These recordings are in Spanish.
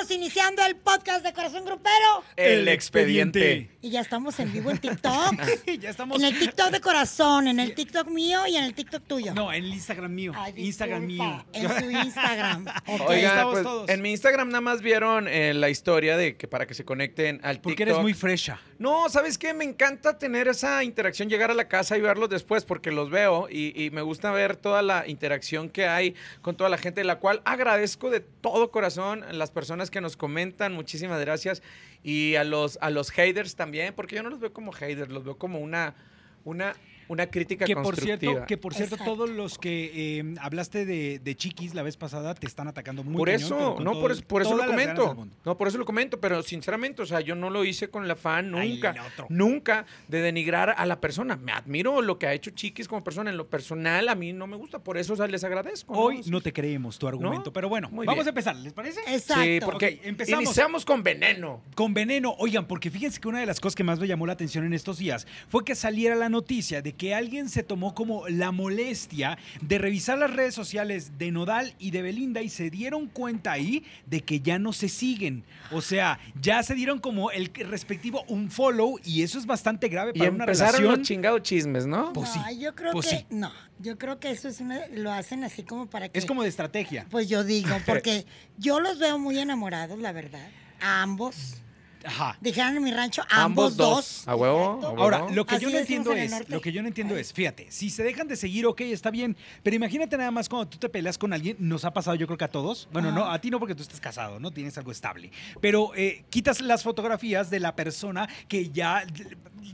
Estamos iniciando el podcast de Corazón Grupero. El expediente. Y ya estamos en vivo en TikTok. ya estamos. En el TikTok de Corazón, en el TikTok mío y en el TikTok tuyo. No, en el Instagram mío. Ay, Instagram mío. En su Instagram. Ok. Oigan, estamos pues, todos. en mi Instagram nada más vieron eh, la historia de que para que se conecten al Porque TikTok. eres muy fresha. No, ¿sabes qué? Me encanta tener esa interacción, llegar a la casa y verlos después, porque los veo y, y me gusta ver toda la interacción que hay con toda la gente, la cual agradezco de todo corazón a las personas que nos comentan, muchísimas gracias, y a los, a los haters también, porque yo no los veo como haters, los veo como una, una, una crítica Que por constructiva. cierto, que por cierto, Exacto. todos los que eh, hablaste de, de chiquis la vez pasada te están atacando muy por eso, no, todo- por eso, por eso lo comento. No, por eso lo comento, pero sinceramente, o sea, yo no lo hice con el afán Ay, nunca, nunca de denigrar a la persona. Me admiro lo que ha hecho Chiquis como persona. En lo personal, a mí no me gusta, por eso o sea, les agradezco. ¿no? Hoy no te creemos tu argumento, pero bueno, Muy vamos bien. a empezar, ¿les parece? Exacto. Sí, porque empezamos. iniciamos con veneno. Con veneno, oigan, porque fíjense que una de las cosas que más me llamó la atención en estos días fue que saliera la noticia de que alguien se tomó como la molestia de revisar las redes sociales de Nodal y de Belinda y se dieron cuenta ahí de que ya no se siguen. O sea, ya se dieron como el respectivo un follow y eso es bastante grave Y para una empezaron relación. los chingados chismes, ¿no? Pues no, sí, yo creo pues que sí. no. Yo creo que eso es una, lo hacen así como para que. Es como de estrategia. Pues yo digo, porque yo los veo muy enamorados, la verdad. A ambos. Ajá. Dijeron en mi rancho, Ambos ambos, dos. dos. A huevo, a huevo. Ahora, lo que Así yo no entiendo en es, lo que yo no entiendo Ay. es, fíjate, si se dejan de seguir, ok, está bien, pero imagínate nada más cuando tú te peleas con alguien, nos ha pasado yo creo que a todos, bueno, no, a ti no porque tú estás casado, no tienes algo estable, pero eh, quitas las fotografías de la persona que ya,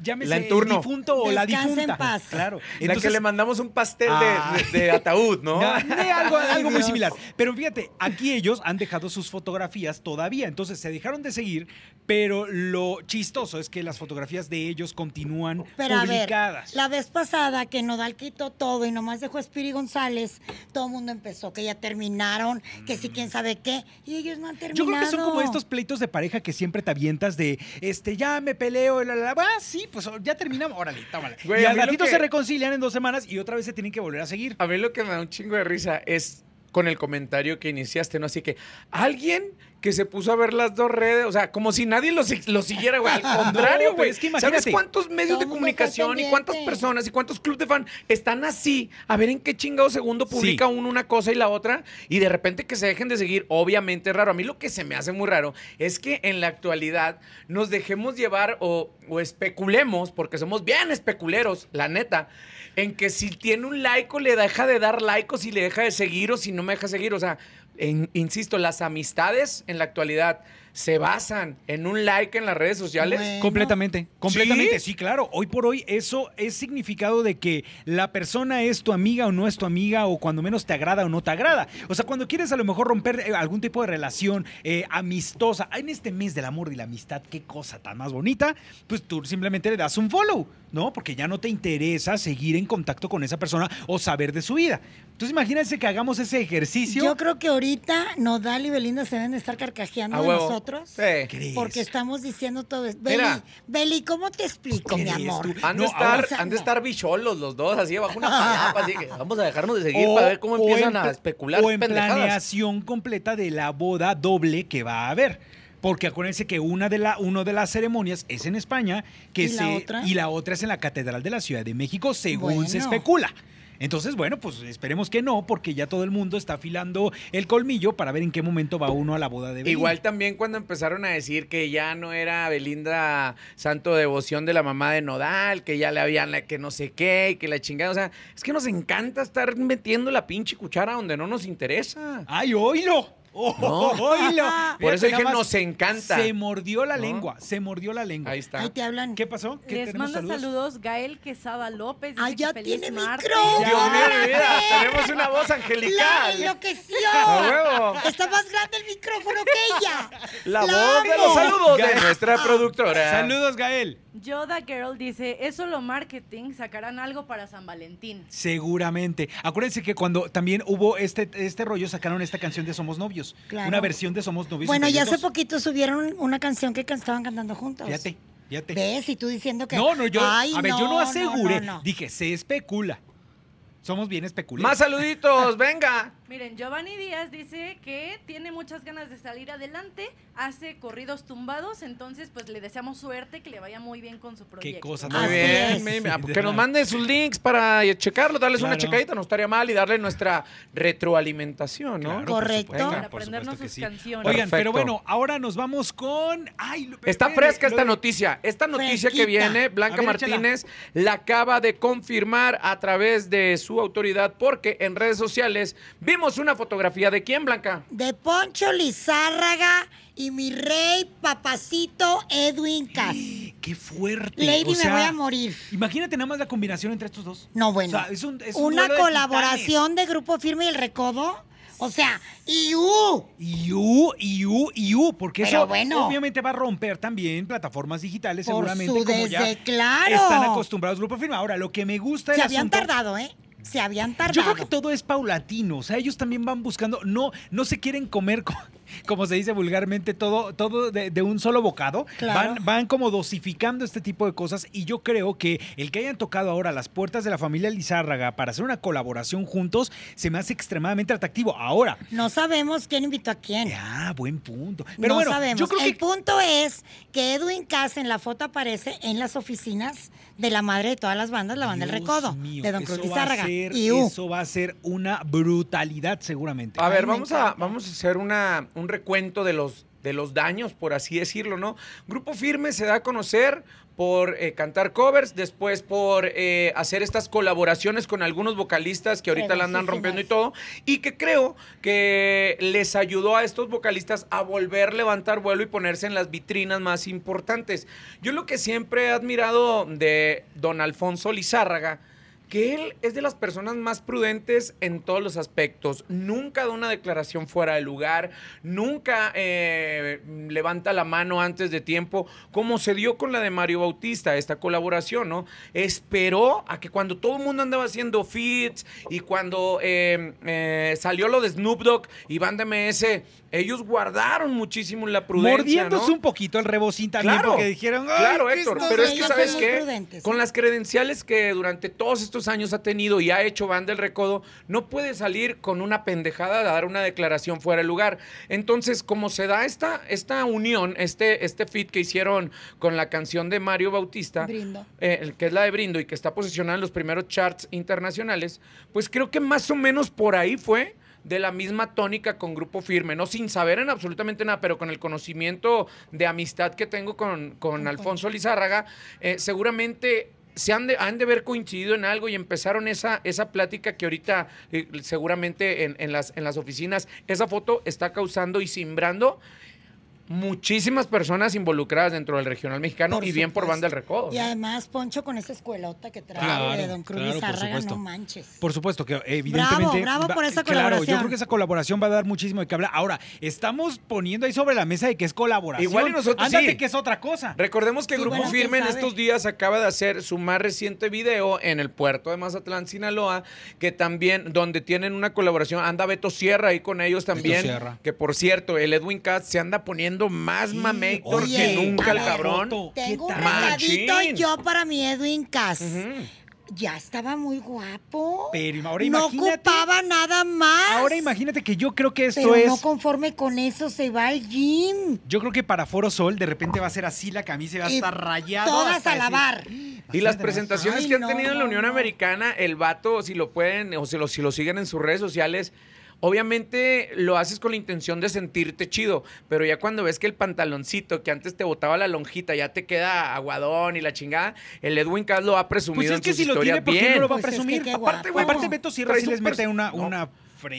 llámese La en turno. el difunto o la Descansa en difunta. paz. Claro. la que le mandamos un pastel de- Ah. de, de ataúd, ¿no? De algo, Ay, algo muy similar. Pero fíjate, aquí ellos han dejado sus fotografías todavía. Entonces se dejaron de seguir, pero lo chistoso es que las fotografías de ellos continúan Pero a ver, publicadas. la vez pasada que Nodal quitó todo y nomás dejó a Spiri González, todo el mundo empezó que ya terminaron, que sí, quién sabe qué, y ellos no han Yo terminado. creo que son como estos pleitos de pareja que siempre te avientas de, este, ya me peleo, la, la, la. Ah, sí, pues ya terminamos, órale, tómale. Güey, y al ratito que- se reconcilian en dos semanas y otra vez se tienen que volver a seguir. A mí lo que me da un chingo de risa es con el comentario que iniciaste, ¿no? Así que alguien que se puso a ver las dos redes, o sea, como si nadie lo, lo siguiera, güey. Al contrario, güey. es que ¿Sabes cuántos medios de comunicación y cuántas personas y cuántos clubes de fan están así? A ver en qué chingado segundo publica uno una cosa y la otra y de repente que se dejen de seguir, obviamente es raro. A mí lo que se me hace muy raro es que en la actualidad nos dejemos llevar o, o especulemos, porque somos bien especuleros, la neta, en que si tiene un like o le deja de dar like o si le deja de seguir o si no me deja seguir. O sea, en- insisto, las amistades en la actualidad se basan en un like en las redes sociales. Bueno. Completamente, completamente, ¿Sí? ¿Sí? claro. Hoy por hoy eso es significado de que la persona es tu amiga o no es tu amiga o cuando menos te agrada o no te agrada. O sea, cuando quieres a lo mejor romper eh, algún tipo de relación eh, amistosa, en este mes del amor y la amistad, qué cosa tan más bonita, pues tú simplemente le das un follow, ¿no? Porque ya no te interesa seguir en contacto con esa persona o saber de su vida. Entonces imagínense que hagamos ese ejercicio. Yo creo que ahorita Nodal y Belinda se deben de estar carcajeando de huevo. Nosotros. Sí. ¿Crees? Porque estamos diciendo todo esto. Beli. Beli, ¿cómo te explico, mi ¿Crees amor? tú? Han de No, estar, ahora- o sea, han de no. estar bicholos los dos, así abajo una palapa, así que vamos a dejarnos de seguir O- para ver cómo empiezan en a especular O en pendejadas. planeación completa de la boda doble que va a haber. Porque acuérdense que una de, la, uno de las ceremonias es en España que ¿Y se, la otra? y la otra es en la Catedral de la Ciudad de México, según se especula. Entonces, bueno, pues esperemos que no, porque ya todo el mundo está afilando el colmillo para ver en qué momento va uno a la boda de Belinda. Igual también cuando empezaron a decir que ya no era Belinda santo devoción de la mamá de Nodal, que ya le habían la que no sé qué, y que la chingada, o sea, es que nos encanta estar metiendo la pinche cuchara donde no nos interesa. ¡Ay, oílo! ¡Oh, No. Por eso nada más, nos encanta. Se mordió la ¿No? lengua, se mordió la lengua. Ahí está. Ahí te hablan. ¿Qué pasó? ¿Qué Les manda saludos? Gael Quesada López. Dice Ay, ya que feliz tiene martes. micrófono. Dios mío, mi vida, tenemos una voz ¡La angelical. enloqueció! ¡A huevo! Está más grande el micrófono que ella. La ¡La voz de amo! los saludos de Gael. nuestra productora. Saludos, Gael. Yoda Girl dice, es solo marketing, sacarán algo para San Valentín. Seguramente. Acuérdense que cuando también hubo este, este rollo, sacaron esta canción de Somos Novios. Claro. Una versión de Somos Novios. Bueno, ya hace poquito subieron una canción que estaban cantando juntos. Fíjate, fíjate. ¿Ves? Y tú diciendo que. No, no, yo. Ay, a ver, yo no aseguré. no, no. Dije, se especula. Somos bien especulados. Más saluditos, venga. Miren, Giovanni Díaz dice que tiene muchas ganas de salir adelante, hace corridos tumbados, entonces pues le deseamos suerte, que le vaya muy bien con su proyecto. Qué cosa Muy tan bien. Sí, Ah, que nos manden sus links para checarlo, darles una Claro. checadita, no estaría mal, y darle nuestra retroalimentación, ¿no? Claro, por Correcto. Para por aprendernos sus sí. canciones. Oigan, pero bueno, ahora nos vamos con. Ay, lo- Está fresca esta noticia. Esta noticia que viene, Blanca échala. Martínez la acaba de confirmar a través de su autoridad porque en redes sociales vimos una fotografía de quién, Blanca. De Poncho Lizárraga y mi rey papacito Edwin Cass. Qué fuerte. Lady, o me voy a morir. Imagínate nada más la combinación entre estos dos. No, bueno. O sea, es un- es un Una de colaboración de Grupo Firme y El Recodo. O sea, y uh, Iu, iu, iu, porque Pero eso bueno. obviamente va a romper también plataformas digitales, Por seguramente, su como ya desde- claro. están acostumbrados Grupo Firma. Ahora, lo que me gusta se el habían asunto- tardado, ¿eh? Se habían tardado. Yo creo que todo es paulatino, o sea, ellos también van buscando, no, no se quieren comer, co- como se dice vulgarmente, todo, todo de, de un solo bocado. Claro. Van, van como dosificando este tipo de cosas y yo creo que el que hayan tocado ahora las puertas de la familia Lizárraga para hacer una colaboración juntos se me hace extremadamente atractivo. Ahora, No sabemos quién invitó a quién. ah, buen punto. Pero no bueno, sabemos. yo creo El que punto es que Edwin Cass en la foto aparece en las oficinas de la madre de todas las bandas, la banda del Dios Recodo, mío, de Don Cruz Lizárraga. ser- Y uh, Eso va a ser una brutalidad seguramente. A ver, a, vamos a hacer una, un recuento de los, de los daños, por así decirlo, ¿no? Grupo Firme se da a conocer por eh, cantar covers, después por eh, hacer estas colaboraciones con algunos vocalistas que ahorita la andan rompiendo y todo, y que creo que les ayudó a estos vocalistas a volver a levantar vuelo y ponerse en las vitrinas más importantes. Yo lo que siempre he admirado de don Alfonso Lizárraga, que él es de las personas más prudentes en todos los aspectos. Nunca da una declaración fuera de lugar, nunca eh, levanta la mano antes de tiempo, como se dio con la de Mario Bautista, esta colaboración, ¿no? Esperó a que cuando todo el mundo andaba haciendo feats y cuando eh, eh, salió lo de Snoop Dogg y Banda MS, ellos guardaron muchísimo la prudencia, Mordiéndose ¿no? un poquito el rebocín también Claro, porque dijeron, "Ay, Claro, ¿qué Héctor, pero es que sabes qué, prudentes, con las credenciales que durante todos estos años ha tenido y ha hecho Banda del Recodo, no puede salir con una pendejada a dar una declaración fuera de lugar. Entonces, como se da esta, esta unión, este, este fit que hicieron con la canción de Mario Bautista, Brindo. eh, que es la de Brindo y que está posicionada en los primeros charts internacionales, pues creo que más o menos por ahí fue de la misma tónica con Grupo Firme, no sin saber en absolutamente nada, pero con el conocimiento de amistad que tengo con, con Alfonso Lizárraga, eh, seguramente se han de, han de haber coincidido en algo y empezaron esa, esa plática que ahorita eh, seguramente en, en las, en las oficinas, esa foto está causando y simbrando muchísimas personas involucradas dentro del regional mexicano Por y bien por. Banda del Recodo. Y además, Poncho, con esa escuelota que trae Claro, de Don Cruz claro, no manches. Por supuesto que evidentemente. bravo por esa Claro, yo colaboración. creo que esa colaboración va a dar muchísimo de qué hablar. Ahora, estamos poniendo ahí sobre la mesa de que es colaboración. Igual y nosotros Ándate sí. que es otra cosa. Recordemos que Sí, Grupo bueno, Firme en estos días acaba de hacer su más reciente video en el puerto de Mazatlán, Sinaloa, que también, donde tienen una colaboración, anda Beto Sierra ahí con ellos también. Sierra. Que por cierto, el Edwin Katz se anda poniendo más Sí, mamector oye, que nunca el cabrón. Tengo un yo para mi Edwin Cass. Ya estaba muy guapo. Pero ahora no imagínate. ocupaba nada más. Ahora imagínate que yo creo que esto Pero es. no conforme con eso se va al gym. Yo creo que para Foro Sol de repente va a ser así la camisa y va a estar rayado. Todas a decir- lavar. Y las presentaciones Ay, que han no, tenido en la Unión no. Americana, el vato, si lo pueden, o si lo, si lo siguen en sus redes sociales, obviamente lo haces con la intención de sentirte chido, pero ya cuando ves que el pantaloncito que antes te botaba la lonjita ya te queda aguadón y la chingada, el Edwin Cass lo ha presumido Pues es en que sus si lo tiene, ¿por qué bien. no lo va a Pues es que presumir? Aparte, guapo. aparte Beto Sierra sí les mete una, no. una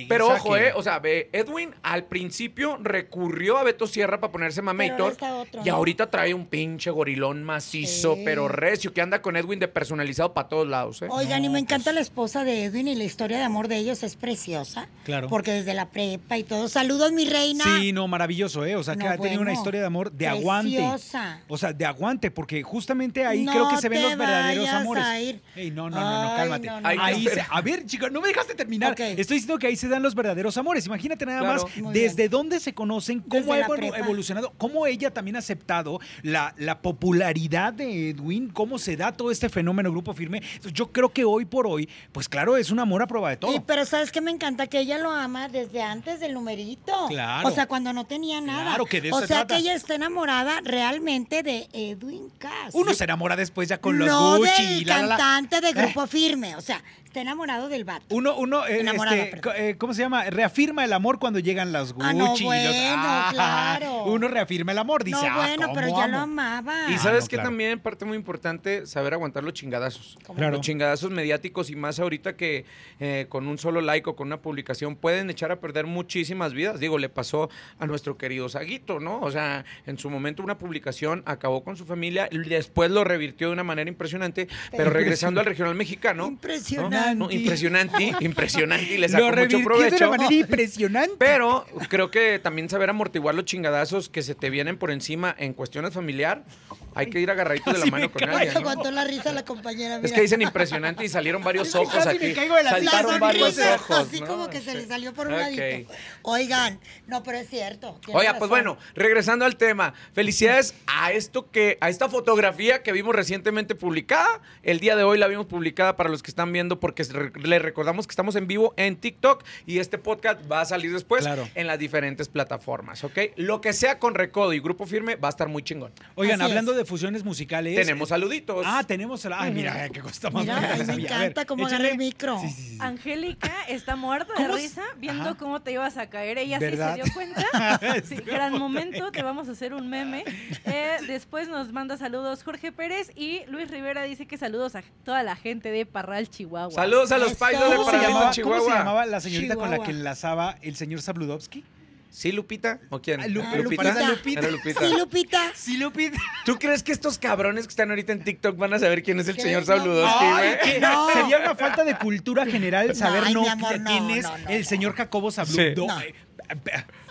Pero ojo, que- eh, o sea, ve, Edwin al principio recurrió a Beto Sierra para ponerse otro, y ¿no? ahorita trae un pinche gorilón macizo, Sí. pero recio, que anda con Edwin de personalizado para todos lados, ¿eh? Oigan, y me encanta pues- la esposa de Edwin y la historia de amor de ellos es preciosa. Claro. Porque desde la prepa y todo. Saludos, mi reina. Sí, no, maravilloso, ¿eh? O sea, que No, ha tenido una historia de amor de aguante. preciosa. O sea, de aguante, porque justamente ahí No creo que se ven los verdaderos vayas amores. a ir. Ey, no, no, no, no, Ay, cálmate. no, no, Ay, Ahí se- a ver, chica, no me dejaste terminar. Estoy diciendo que ahí ahí se dan los verdaderos amores. Imagínate nada Claro. más Muy desde bien. dónde se conocen, cómo Desde ha evolucionado, cómo ella también ha aceptado la, la popularidad de Edwin, cómo se da todo este fenómeno Grupo Firme. Yo creo que hoy por hoy, pues claro, es un amor a prueba de todo. Y, pero sabes que me encanta que ella lo ama desde antes del numerito. Claro. O sea, cuando no tenía nada. Claro, que de eso O se sea, que ella está enamorada realmente de Edwin Cass. Uno se enamora después ya con los no Gucci del y la, la, la. cantante de Eh. Grupo Firme. O sea, está enamorado del vato. Uno, uno eh, este, eh, ¿cómo se llama? Reafirma el amor cuando llegan las Gucci. Ah, no, los- bueno, claro. Uno reafirma el amor, dice, no, ah, bueno, ¿cómo pero ya amo? lo amaba. Y Ah, sabes no, que claro. también parte muy importante saber aguantar los chingadazos. Claro. Los chingadazos mediáticos y más ahorita que eh, con un solo like o con una publicación pueden echar a perder muchísimas vidas. Digo, le pasó a nuestro querido Saguito, ¿no? O sea, en su momento una publicación acabó con su familia y después lo revirtió de una manera impresionante, pero regresando al regional mexicano. ¿no? Impresionante. No, impresionante, impresionante y le sacó mucho de provecho. una manera impresionante. Pero creo que también saber amortiguar los chingadazos que se te vienen por encima en cuestiones familiar, hay que ir agarradito de la mano me con alguien. ¿no? aguantó la risa la compañera. Es que dicen impresionante y salieron varios ojos Casi me aquí. caigo de la risa. Saltaron La varios ojos. Así ¿no? como que se le salió por un Ok. ladito. Oigan, no, pero es cierto. Oiga, pues bueno, regresando al tema, felicidades a esto que, a esta fotografía que vimos recientemente publicada. El día de hoy la vimos publicada para los que están viendo, porque les recordamos que estamos en vivo en TikTok y este podcast va a salir después Claro. en las diferentes plataformas, ¿ok? Lo que sea con Recodo y Grupo Firme va a estar muy chingón. Oigan, Así hablando es. de fusiones musicales. Tenemos saluditos. Ah, tenemos. Ay, mira, qué cosa más Mira, ay, me sabía. A ver, encanta cómo agarra el micro. Sí, sí, sí. Angélica está muerta de risa viendo Ajá. cómo te ibas a caer. Ella ¿Verdad? sí se dio cuenta. Sí, gran momento, te vamos a hacer un meme. Eh, después nos manda saludos Jorge Pérez y Luis Rivera dice que saludos a toda la gente de Parral, Chihuahua. Saludos a los pailos de ¿Cómo se, Paralito, llamaba, Chihuahua. ¿Cómo se llamaba la señorita con la que enlazaba el señor Sabludovsky? ¿Sí, Lupita? ¿O quién? Ah, Lu- Ah, ¿Lupita? Lupita. Lupita. Era Lupita. Sí, Lupita. Sí, Lupita. ¿Tú crees que estos cabrones que están ahorita en TikTok van a saber quién es el señor No. Sabludowski, güey? No. Sería una falta de cultura general saber Ay, no, amor, quién no, es no, no, el no. señor Jacobo Sí.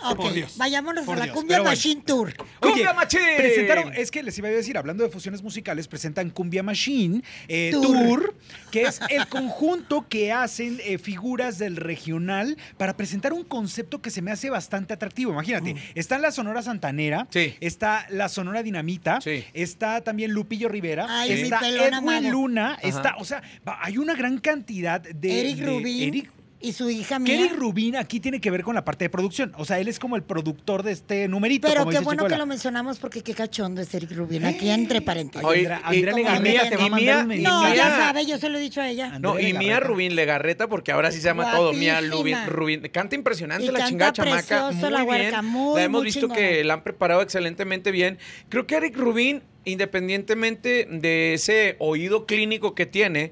Ok, Por Dios. vayámonos Por a la Dios. Cumbia Pero bueno. Machine Tour. ¡Cumbia Machín! Presentaron, es que les iba a decir, hablando de fusiones musicales, presentan Cumbia Machine eh, Tour. Tour. que es el conjunto que hacen eh, figuras del regional para presentar un concepto que se me hace bastante atractivo. Imagínate, está la Sonora Santanera, Sí. está la Sonora Dinamita, Sí. está también Lupillo Rivera, Ay, está Edwin. Luna, Ajá. está, o sea, hay una gran cantidad de... Eric de- Rubín Eric- y su hija mía. Eric Rubin aquí tiene que ver con la parte de producción. O sea, él es como el productor de este numerito. Pero como qué dice bueno que lo mencionamos porque qué cachondo es Eric Rubin. Aquí entre paréntesis. Oye, y- Legarreta te va a mandar Mía- un y No, ya sabe, yo se lo he dicho a ella. No, y Mía. Rubín Legarreta, porque ahora sí se llama todo Mía. Rubín, Rubín. Canta impresionante Y la canta chingada chamaca. Muy la bien. huerca, muy, la hemos muy visto chingona. que la han preparado excelentemente bien. Creo que Eric Rubín, independientemente de ese oído clínico que tiene,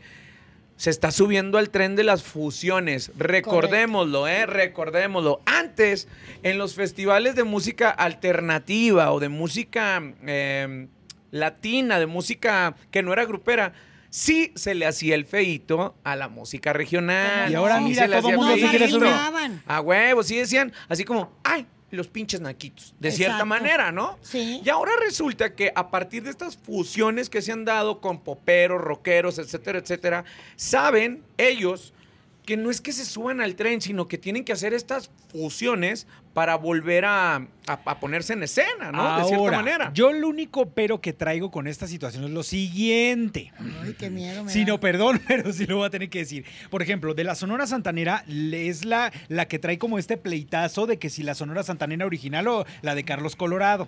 se está subiendo al tren de las fusiones. Recordémoslo, ¿eh? Recordémoslo. Antes, en los festivales de música alternativa o de música eh, latina, de música que no era grupera, sí se le hacía el feito a la música regional. Y ahora Sí mira, se le todo hacía mundo el se quiere subir. A huevo, sí decían, así como, ay, los pinches naquitos, de cierta manera, ¿no? Sí. Y ahora resulta que a partir de estas fusiones que se han dado con poperos, rockeros, etcétera, etcétera, saben ellos que no es que se suban al tren, sino que tienen que hacer estas fusiones para volver a, a- a ponerse en escena, ¿no? de cierta manera. Yo lo único pero que traigo con esta situación es lo siguiente. Ay, qué miedo me da. no, perdón, pero sí lo voy a tener que decir. Por ejemplo, de la Sonora Santanera es la, la que trae como este pleitazo de que si la Sonora Santanera original o la de Carlos Colorado.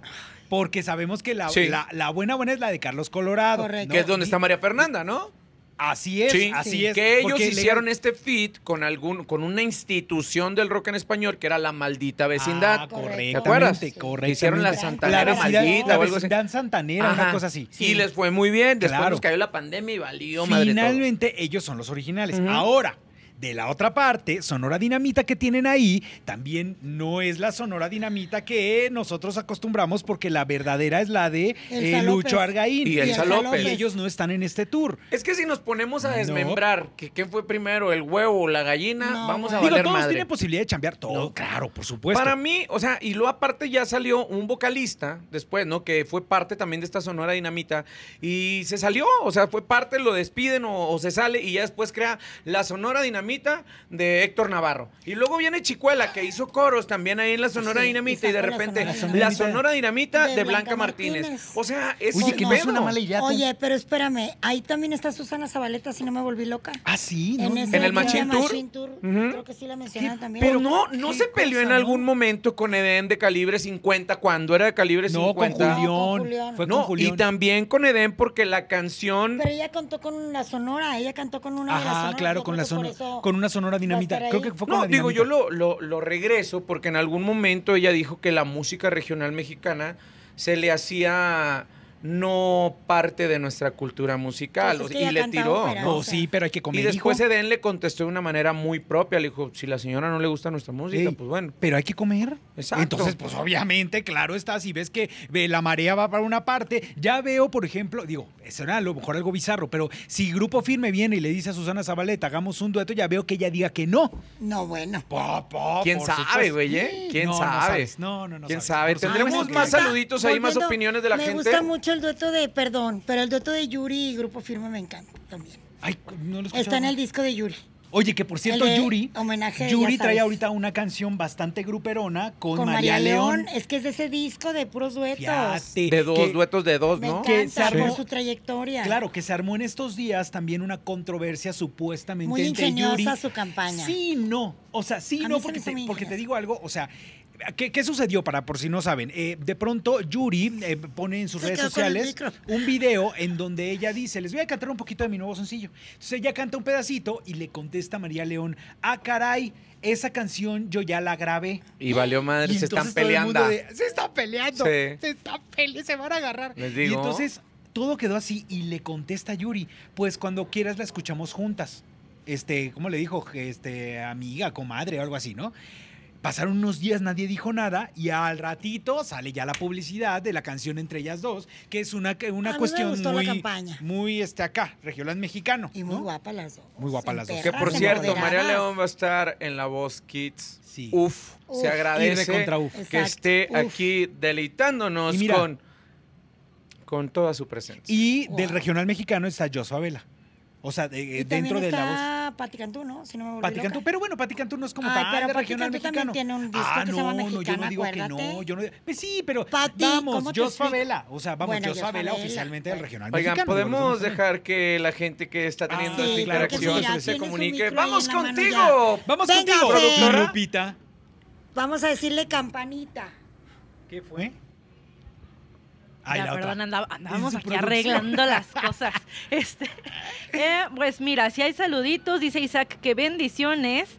Porque sabemos que la, Sí. la, la buena buena es la de Carlos Colorado. Correcto. que es donde está María Fernanda, ¿no? Así es, Sí, así Sí. es. Que ellos porque le- hicieron este feat con algún, con una institución del rock en español que era la maldita vecindad. Ah, ¿Te correctamente, acuerdas? correctamente. Hicieron la Santanera vecindad- maldita la o algo así. vecindad Santanera, una Ajá. cosa así. Y les fue muy bien. Después Claro. nos cayó la pandemia y valió madre todo. Finalmente, ellos son los originales. Ahora, de la otra parte, Sonora Dinamita que tienen ahí, también no es la Sonora Dinamita que nosotros acostumbramos, porque la verdadera es la de Elsa eh, López. Lucho Argaín. Y Elsa López. Y ellos no están en este tour. Es que si nos ponemos a No. desmembrar que qué fue primero, el huevo o la gallina, No, vamos a. Digo, valer todos madre. tienen posibilidad de chambear todo, No. claro, por supuesto. Para mí, o sea, y luego aparte ya salió un vocalista después, ¿no? Que fue parte también de esta Sonora Dinamita y se salió, o sea, fue parte, lo despiden o, o se sale y ya después crea la Sonora Dinamita Dinamita de Héctor Navarro. Y luego viene Chicuela, que hizo coros también ahí en la Sonora Sí, Dinamita. y Y de la repente, Sonora la. Sonora Dinamita de, De Blanca, Blanca Martínez. Martínez. O sea, es Oye, que no es una mala idea. Oye, pero espérame, ahí también está Susana Zabaleta, si no me volví loca. Ah, sí, ¿no? En, ese ¿En el de Tour? Machine Tour, Ujú. Creo que sí la mencionaron también. Pero no, no se peleó en algún ¿no? momento con Eden de calibre 50 cuando era de calibre No, con 50. Julián. No, con Julián. Fue No, con Julián. y también con Eden porque la canción Pero ella cantó con la sonora, ella cantó con una de las Ajá, sonoras. claro, con la sonora, con una sonora dinamita. estar Creo ahí. que fue con No, la digo, dinamita. yo lo, lo- lo regreso porque en algún momento ella dijo que la música regional mexicana se le hacía no parte de nuestra cultura musical Pues es que y le tiró, ópera, ¿no? Sí, pero hay que comer, Y después hijo. Eden le contestó de una manera muy propia, le dijo, si la señora no le gusta nuestra música, Ey, pues bueno. Pero hay que comer. Exacto. Entonces, pues obviamente, claro está, si ves que la marea va para una parte, ya veo, por ejemplo, digo, eso era a lo mejor algo bizarro, pero si Grupo Firme viene y le dice a Susana Zabaleta, hagamos un dueto, ya veo que ella diga que no. No, bueno. Po, po, ¿Quién sabe, güey, eh? ¿Quién No, no sabe? sabes. No, no, no ¿Quién sabes. sabe? Tendremos más saluditos ahí, más opiniones de la me gente. gusta mucho el dueto de, perdón, pero el dueto de Yuri y Grupo Firme me encanta también. Ay, no lo Está en el disco de Yuri. Oye, que por cierto, de Yuri, homenaje, Yuri trae ahorita una canción bastante gruperona con, Con María, León. Es que es de ese disco de puros duetos. Fíjate, De dos que- duetos de dos, Me ¿no? Que se armó- su trayectoria. Claro, que se armó en estos días también una controversia supuestamente Muy entre ingeniosa Yuri. su campaña. Sí, no. O sea, sí, A no, se porque te, porque te digo algo, o sea, ¿qué, qué sucedió para por si no saben? Eh, de pronto Yuri eh, pone en sus Se redes sociales un video en donde ella dice, les voy a cantar un poquito de mi nuevo sencillo. Entonces ella canta un pedacito y le contesta a María León, ah, caray, esa canción yo ya la grabé. Y valió madre, Y se están peleando. de, se están peleando. Sí. Se están peleando, se van a agarrar. Les Y digo. entonces todo quedó así y le contesta Yuri, pues cuando quieras la escuchamos juntas. Este, ¿cómo le dijo? Este, amiga, comadre o algo así, ¿no? Pasaron unos días, nadie dijo nada y al ratito sale ya la publicidad de la canción entre ellas dos, que es una, A una mí me cuestión la muy, campaña. muy este acá, regional mexicano. Y muy ¿no? guapas las dos. Muy guapas las dos. Que por cierto. María León va a estar en La Voz Kids. Sí. Uf, Uf. se agradece recontra uf. que esté uf. aquí deleitándonos mira. con, con toda su presencia. Y del regional mexicano está Joshua Vela. O sea, de- Y dentro de la voz. está Pati Cantú, ¿no? Si no me volví Pati loca. Cantú, pero bueno, Pati Cantú no es como Ay, tal pero de Pati regional mexicano. tiene un disco ah, que se no, no, yo no digo que no, yo no. Pues sí, pero Pati, vamos, ¿cómo te Jos explico? Favela, o sea, vamos, Bueno, Favela oficialmente del regional Oigan, mexicano. podemos no sé. dejar que la gente que está teniendo Ah, esta sí, claro sí, se comunique. ¡Vamos contigo! Vamos contigo, productora. Lupita. Vamos a decirle campanita. ¿Qué fue? Ay, Ya, la perdón, andaba- andábamos aquí producción. arreglando las cosas. Este, eh, pues mira, si hay saluditos, dice Isaac que bendiciones.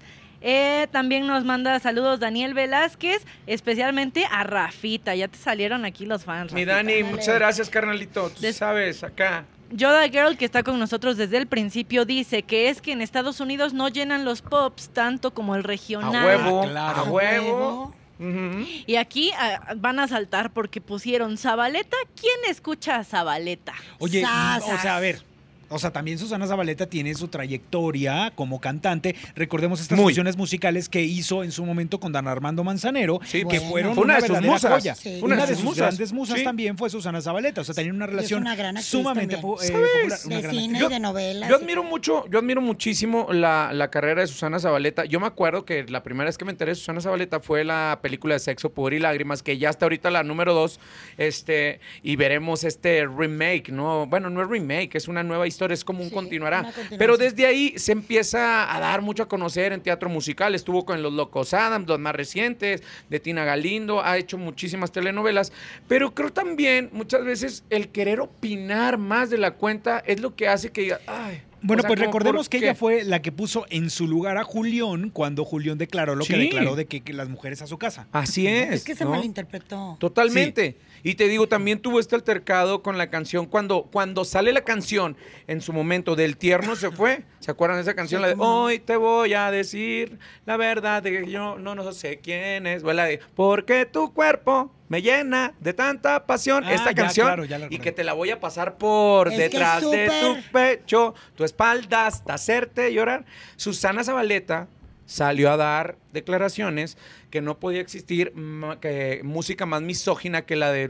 Eh, también nos manda saludos Daniel Velázquez, especialmente a Rafita. Ya te salieron aquí los fans. Mi. Dani, Dale. muchas gracias, carnalito. Tú Des- sabes, acá. Yoda Girl, que está con nosotros desde el principio, dice que es que en Estados Unidos no llenan los pops tanto como el A regional. huevo, Ah, claro. a A huevo. Y aquí ah, van a saltar porque pusieron Zabaleta. ¿Quién escucha a Zabaleta? Oye, o sea, a ver. O sea, también Susana Zabaleta tiene su trayectoria como cantante. Recordemos estas Muy. fusiones musicales que hizo en su momento con Dan Armando Manzanero, Sí, que Bueno. fueron Fue una de sus musas. Sí. Una, de sus, grandes musas Sí. también fue Susana Zabaleta. O sea, tenían una relación una gran sumamente po- eh. Una De gran cine, actriz. de novelas. Yo admiro mucho, yo admiro muchísimo la, la carrera de Susana Zabaleta. Yo me acuerdo que la primera vez que me enteré de Susana Zabaleta fue la película de Sexo, Pudor y Lágrimas, que ya está ahorita la número dos, este, y veremos este remake, ¿no? Bueno, no es remake, es una nueva historia, es como un Sí, continuará. Pero desde ahí se empieza a dar mucho a conocer en teatro musical. Estuvo con Los Locos Adams, los más recientes, de Tina Galindo, ha hecho muchísimas telenovelas. Pero creo también muchas veces el querer opinar más de la cuenta es lo que hace que diga, ay. Bueno, o sea, pues recordemos ¿por que ella fue la que puso en su lugar a Julián cuando Julián declaró lo que declaró de que, que las mujeres a su casa. Así es. Es que se ¿no? malinterpretó. Totalmente. Y te digo, también tuvo este altercado con la canción cuando, cuando sale la canción en su momento del tierno se fue. ¿Se acuerdan de esa canción? Sí, la de no. Hoy te voy a decir la verdad de que yo no, no sé quién es. O la de Porque tu cuerpo me llena de tanta pasión. Ah, Esta ya, canción. claro, ya la y que te la voy a pasar por Es detrás de tu pecho, tu espalda, hasta hacerte llorar. Susana Zabaleta salió a dar declaraciones que no podía existir que música más misógina que la de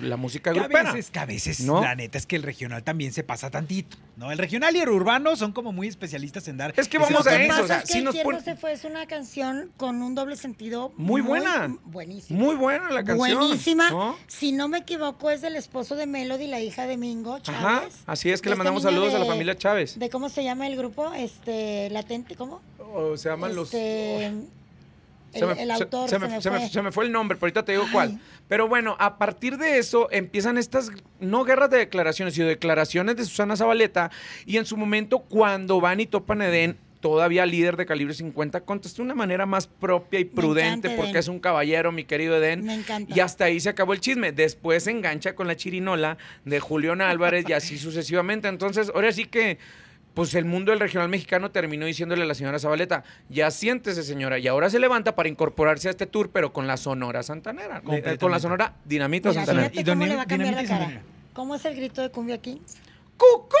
la música Que a grupera. veces, que a veces, ¿No? la neta es que el regional también se pasa tantito, ¿no? El regional y el urbano son como muy especialistas en dar... Es que vamos a de Lo que eso, pasa o sea, es que El nos se fue es una canción con un doble sentido Muy buena. buenísima. Muy buena la canción. Buenísima. ¿no? Si no me equivoco, es del esposo de Melody, la hija de Mingo Chávez. Ajá, así es que le Esta mandamos saludos a la familia Chávez. ¿De cómo se llama el grupo? Este, Latente, ¿cómo? O se llaman los... Este, el, Se me, el autor se se, me- me se me- fue. se me fue el nombre, pero ahorita te digo Ay. cuál. Pero bueno, a partir de eso empiezan estas, no guerras de declaraciones, sino declaraciones de Susana Zabaleta. Y en su momento, cuando van y topan a Eden, todavía líder de calibre 50, contestó de una manera más propia y prudente, encanta porque es un caballero, mi querido Eden. Me encanta. Y hasta ahí se acabó el chisme. Después se engancha con la chirinola de Julián Álvarez y así sucesivamente. Entonces, ahora sí que, pues el mundo del regional mexicano terminó diciéndole a la señora Zabaleta, ya siéntese señora, y ahora se levanta para incorporarse a este tour, pero con la Sonora Santanera, eh, con la. Sonora Dinamita Mira, Santanera. Y cómo le va a cambiar la cara. ¿Cómo es el grito de Cumbia Kings? ¡Cucú!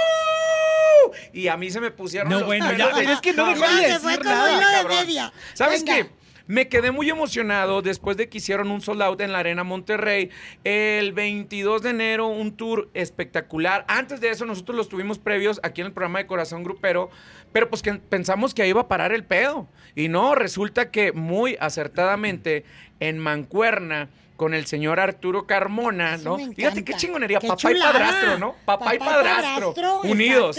Y a mí se me pusieron No, los bueno, ya, es que no No, Ya, de se fue decir como nada, de media. ¿Sabes Venga. qué? Me quedé muy emocionado después de que hicieron un sold out en la Arena Monterrey. El 22 de enero, un tour espectacular. Antes de eso, nosotros los tuvimos previos aquí en el programa de Corazón Grupero, pero pues que pensamos que ahí iba a parar el pedo. Y no, resulta que muy acertadamente en Mancuerna con el señor Arturo Carmona, Eso ¿no? me. Fíjate qué chingonería, Qué papá y padrastro, ¿no? Papá, y padrastro, unidos.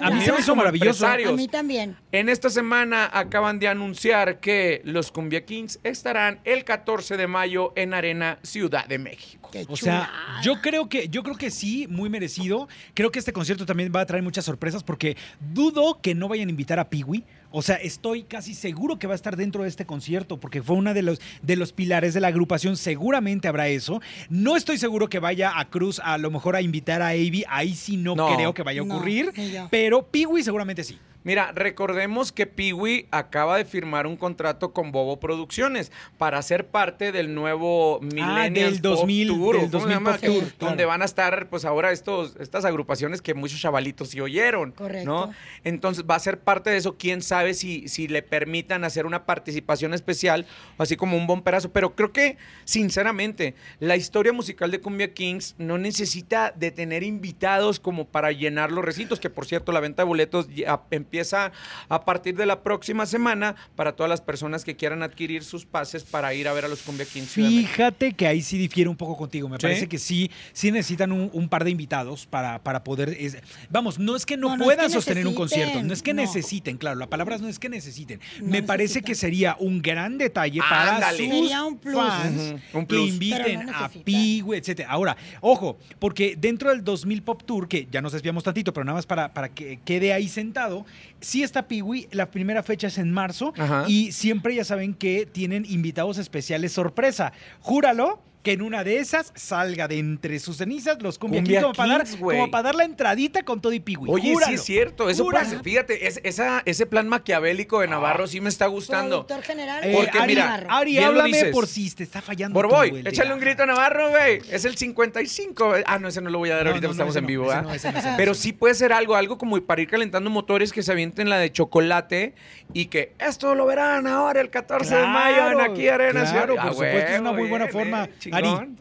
A mí se me hizo maravilloso. A mí también. En esta semana acaban de anunciar que los Cumbia Kings estarán el 14 de mayo en Arena Ciudad de México. Qué O sea, chulada. yo creo que yo creo que sí, muy merecido. Creo que este concierto también va a traer muchas sorpresas porque dudo que no vayan a invitar a Piwi. O sea, estoy casi seguro que va a estar dentro de este concierto porque fue uno de los, de los pilares de la agrupación. Seguramente habrá eso. No estoy seguro que vaya a Cruz a lo mejor a invitar a Avi. Ahí sí no, No. creo que vaya a ocurrir. pero Piwi seguramente sí. Mira, recordemos que Piwi acaba de firmar un contrato con Bobo Producciones para ser parte del nuevo Millennials del 2000 Pop Tour, del ¿cómo se 2000 llama? Tour, Donde claro. van a estar, pues ahora estos, estas agrupaciones que muchos chavalitos sí oyeron. Correcto. ¿no? Entonces va a ser parte de eso. Quién sabe si, si le permitan hacer una participación especial, así como un bomberazo. Pero creo que, sinceramente, la historia musical de Cumbia Kings no necesita de tener invitados como para llenar los recintos, que por cierto, la venta de boletos ya empieza a partir de la próxima semana para todas las personas que quieran adquirir sus pases para ir a ver a los Cumbia Kings. Ciudad de México. Fíjate que ahí sí difiere un poco contigo. Me ¿Sí? parece que sí, sí necesitan un, un par de invitados para, para poder. es- vamos, no es que no, No, no es puedan que sostener un concierto, no es que no. necesiten, claro, la palabra no es que necesiten. No Me parece que sería un gran detalle para sus Sería un plus. fans un que inviten a. Pigüe, etcétera. Ahora, ojo, porque dentro del 2000 Pop Tour, que ya nos desviamos tantito, pero nada más para, para que quede ahí sentado, sí está Piwi, la primera fecha es en marzo Ajá. y siempre ya saben que tienen invitados especiales sorpresa. Júralo que en una de esas salga de entre sus cenizas los cumbia, Cumbia Kings como, para dar, como para dar la entradita con todo y Piwi. Oye, sí es cierto, eso Júralo. pasa. Fíjate, es- esa, ese plan maquiavélico de Navarro sí me está gustando. General. Eh, Porque Ari, mira, Ari, háblame dices. por si te está fallando. Borboy, el échale un grito a Navarro, güey. Es el 55. Ah, no, ese no lo voy a dar No, ahorita, no, no, estamos ese en no, vivo, ese ¿ah? no, ese no, ese no, Pero sí puede ser algo, algo como para ir calentando motores que se avienten la de chocolate y que esto lo verán ahora el 14 de mayo en aquí Arena. Claro, Ciudad- por Ah, supuesto, es una muy buena forma. Ari,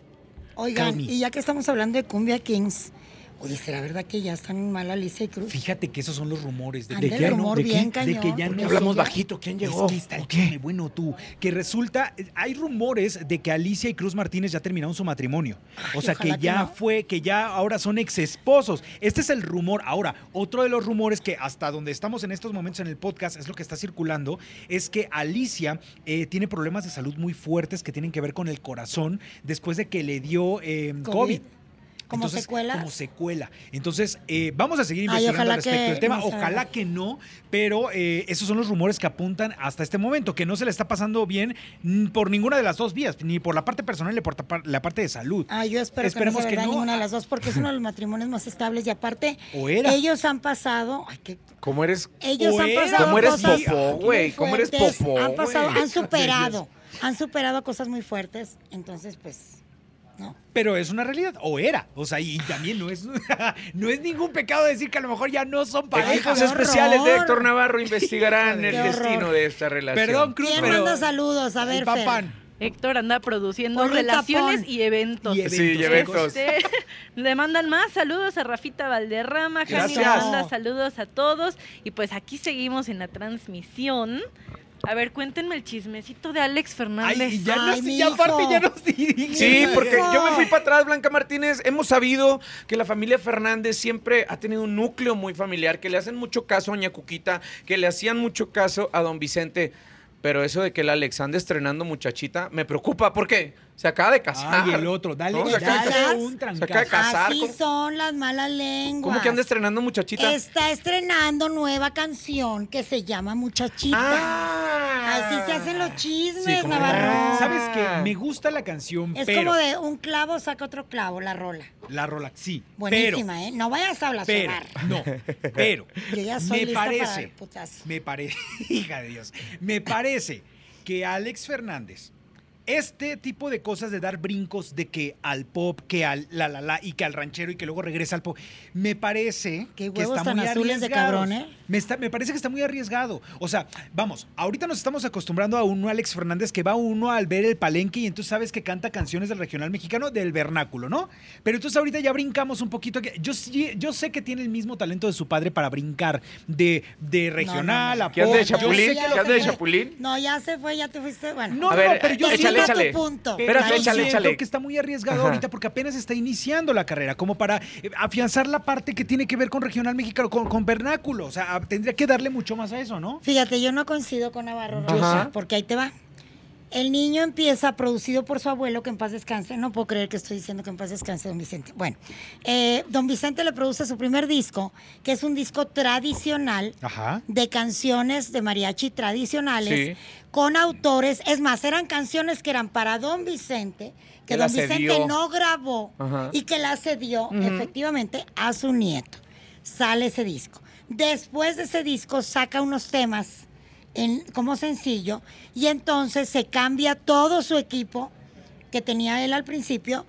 Oigan, Cami. y ya que estamos hablando de Cumbia Kings, oye, ¿será verdad que ya están mal Alicia y Cruz? Fíjate que esos son los rumores de, que no, rumor de, bien que, de ya no hablamos bajito, ¿quién Es llegó? que está el chisme, bueno tú, que resulta, hay rumores de que Alicia y Cruz Martínez ya terminaron su matrimonio. O sea, que ya no. fue, que ya ahora son ex esposos. Este es el rumor. Ahora, otro de los rumores que hasta donde estamos en estos momentos en el podcast es lo que está circulando, es que Alicia eh, tiene problemas de salud muy fuertes que tienen que ver con el corazón después de que le dio eh, COVID. COVID. ¿Como Entonces, secuelas? Como secuela. Entonces, eh, vamos a seguir Ay, investigando al respecto que del tema. no se Ojalá que no, pero eh, esos son los rumores que apuntan hasta este momento, que no se le está pasando bien por ninguna de las dos vías, ni por la parte personal ni por la parte de salud. Ah, yo espero Esperemos que no que sea verdad no. ninguna de las dos, porque es uno de los matrimonios más estables y aparte, O era. ellos han pasado, ay, que ¿Cómo eres? ellos O han era. pasado ¿Cómo eres cosas popó, güey? ¿Cómo eres popó, Han pasado, han superado, han superado cosas muy fuertes, entonces pues No. Pero es una realidad, o era. O sea, y también no es, no es ningún pecado decir que a lo mejor ya no son parejas. Equipos especiales de. Héctor Navarro investigarán el horror. destino de esta relación. Perdón, Cruz, ¿Quién pero... manda saludos? A ver, El Fer. papán. Héctor anda produciendo relaciones y eventos. Y eventos. Sí, y eventos. Este, le mandan más saludos a Rafita Valderrama, Jani le Gracias. manda saludos a todos y pues aquí seguimos en la transmisión. A ver, cuéntenme el chismecito de Alex Fernández. Ay, ya Ay, nos, mi ya aparte hijo. ya nos dirige. Sí, porque yo me fui para atrás, Blanca Martínez. Hemos sabido que la familia Fernández siempre ha tenido un núcleo muy familiar, que le hacen mucho caso a Doña Cuquita, que le hacían mucho caso a don Vicente. Pero eso de que el Alex ande estrenando muchachita me preocupa porque se acaba de casar. Ay, el otro, dale, No, se acaba de- dale un se acaba de casar. Así ¿Cómo- son las malas lenguas. ¿Cómo que anda estrenando muchachita? Está estrenando nueva canción que se llama Muchachita. Ah. Así se hacen los chismes, Sí, Navarro. ¿Sabes qué? Me gusta la canción, Es pero como de un clavo saca otro clavo, la rola. la rola, sí. Buenísima, ¿eh? No vayas a blasfemar. pero, no, pero Yo ya soy me lista para parece, el me parece, hija de Dios, me parece que Alex Fernández, este tipo de cosas de dar brincos de que al pop, que al la la la y que al ranchero y que luego regresa al pop, me parece Qué que está tan muy azules de arriesgado. cabrón, ¿eh? Me, está- me parece que está muy arriesgado. O sea, vamos, ahorita nos estamos acostumbrando a uno Alex Fernández que va uno al ver el palenque y entonces sabes que canta canciones del regional mexicano del vernáculo, ¿no? Pero entonces ahorita ya brincamos un poquito. Yo, sí- yo sé que tiene el mismo talento de su padre para brincar de, de regional no, no. a ¿Qué de pop. Yo chapulín? sé ya que ¿Qué de se fue. chapulín? No, ya se fue, ya te fuiste. Bueno, No, A no, ver, pero yo termina échale, tu échale. punto. Pero Espérate, yo échale, siento échale. que está muy arriesgado Ajá. ahorita porque apenas está iniciando la carrera, como para eh, afianzar la parte que tiene que ver con regional mexicano, con, con vernáculo. O sea, tendría que darle mucho más a eso, ¿no? Fíjate, yo no coincido con Navarro, sí. porque ahí te va. El niño empieza producido por su abuelo, que en paz descanse. No puedo creer que estoy diciendo que en paz descanse, don Vicente. Bueno, eh, don Vicente le produce su primer disco, que es un disco tradicional Ajá. de canciones de mariachi tradicionales Sí. con autores. Es más, eran canciones que eran para don Vicente, que, Que don Vicente no grabó Ajá. y que la cedió efectivamente a su nieto. Sale ese disco. Después de ese disco saca unos temas en, como sencillo y entonces se cambia todo su equipo que tenía él al principio.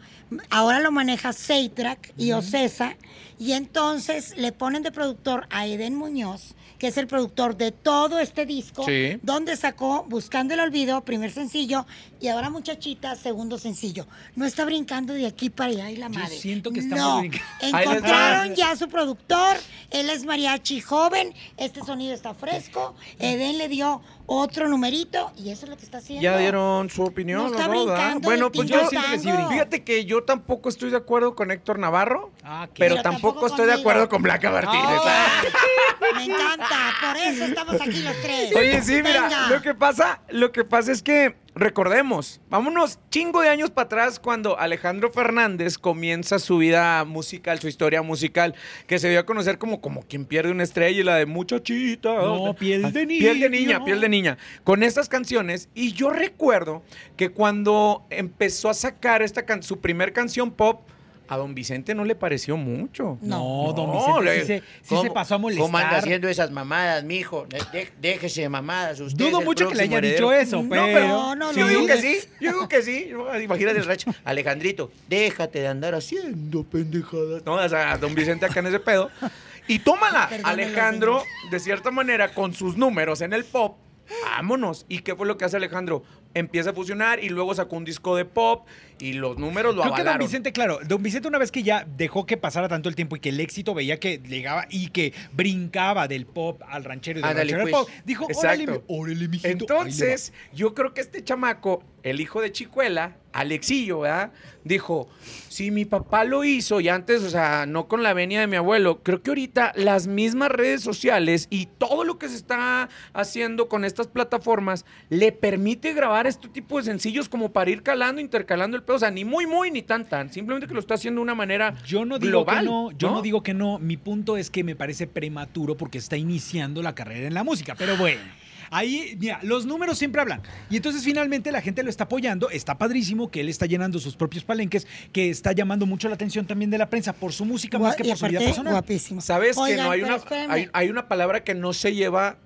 Ahora lo maneja Seitrack y Ocesa y entonces le ponen de productor a Eden Muñoz, que es el productor de todo este disco, Sí. donde sacó Buscando el Olvido, primer sencillo, y ahora Muchachita, segundo sencillo. No está brincando de aquí para allá y la Yo madre. siento que está no. brincando. Encontraron ya a su productor, él es mariachi joven, este sonido está fresco, Eden le dio otro numerito y eso es lo que está haciendo. Ya dieron su opinión, No está brincando Bueno, pues yo siento que sí brinca. Fíjate que yo tampoco estoy de acuerdo con Héctor Navarro, Ah, pero, Pero tampoco, tampoco estoy de acuerdo con Blanca Martínez. Me encanta, por eso estamos aquí los tres. Oye, sí, mira, Venga. lo que pasa, lo que pasa es que recordemos, vámonos chingo de años para atrás cuando Alejandro Fernández comienza su vida musical, su historia musical, que se dio a conocer como como quien pierde una estrella y la de muchachita. No, piel de Piel de niña, piel de niña. Con estas canciones y yo recuerdo que cuando empezó a sacar esta can- su primer canción pop a don Vicente no le pareció mucho. No, don No, Vicente le- sí, se, sí ¿Cómo- se pasó a molestar. ¿Cómo anda haciendo esas mamadas, mijo? De- déjese de mamadas usted. Dudo mucho que le haya heredero. dicho eso, No, pero... pero- no, yo no, digo no. que sí, yo digo que sí. Imagínate el racho. Alejandrito, déjate de andar haciendo pendejadas. No, o sea, don Vicente acá en ese pedo. Y tómala, Alejandro, de cierta manera, con sus números en el pop, vámonos. ¿Y qué fue lo que hace Alejandro? Empieza a fusionar y luego sacó un disco de pop y los números lo Creo que don avalaron. Vicente, claro, don Vicente una vez que ya dejó que pasara tanto el tiempo y que el éxito veía que llegaba y que brincaba del pop al ranchero y del ranchero al pues. pop, dijo, Exacto. órale, mi- órale, mijito. ahí le va". Entonces, yo creo que este chamaco, el hijo de Chicuela, Alexillo, ¿verdad? Dijo, si mi papá lo hizo y antes, o sea, no con la venia de mi abuelo, creo que ahorita las mismas redes sociales y todo lo que se está haciendo con estas plataformas le permite grabar este tipo de sencillos como para ir calando, intercalando el pedo, o sea, ni muy, muy, ni tan, tan, simplemente que lo está haciendo de una manera Yo no digo global, que no, yo no digo que no. Mi punto es que me parece prematuro porque está iniciando la carrera en la música. Pero bueno. Ahí, mira, los números siempre hablan. Y entonces finalmente la gente lo está apoyando. Está padrísimo que él está llenando sus propios palenques, que está llamando mucho la atención también de la prensa por su música más que por su vida personal. guapísimo. Sabes que Oigan, no hay una, hay una palabra que no se lleva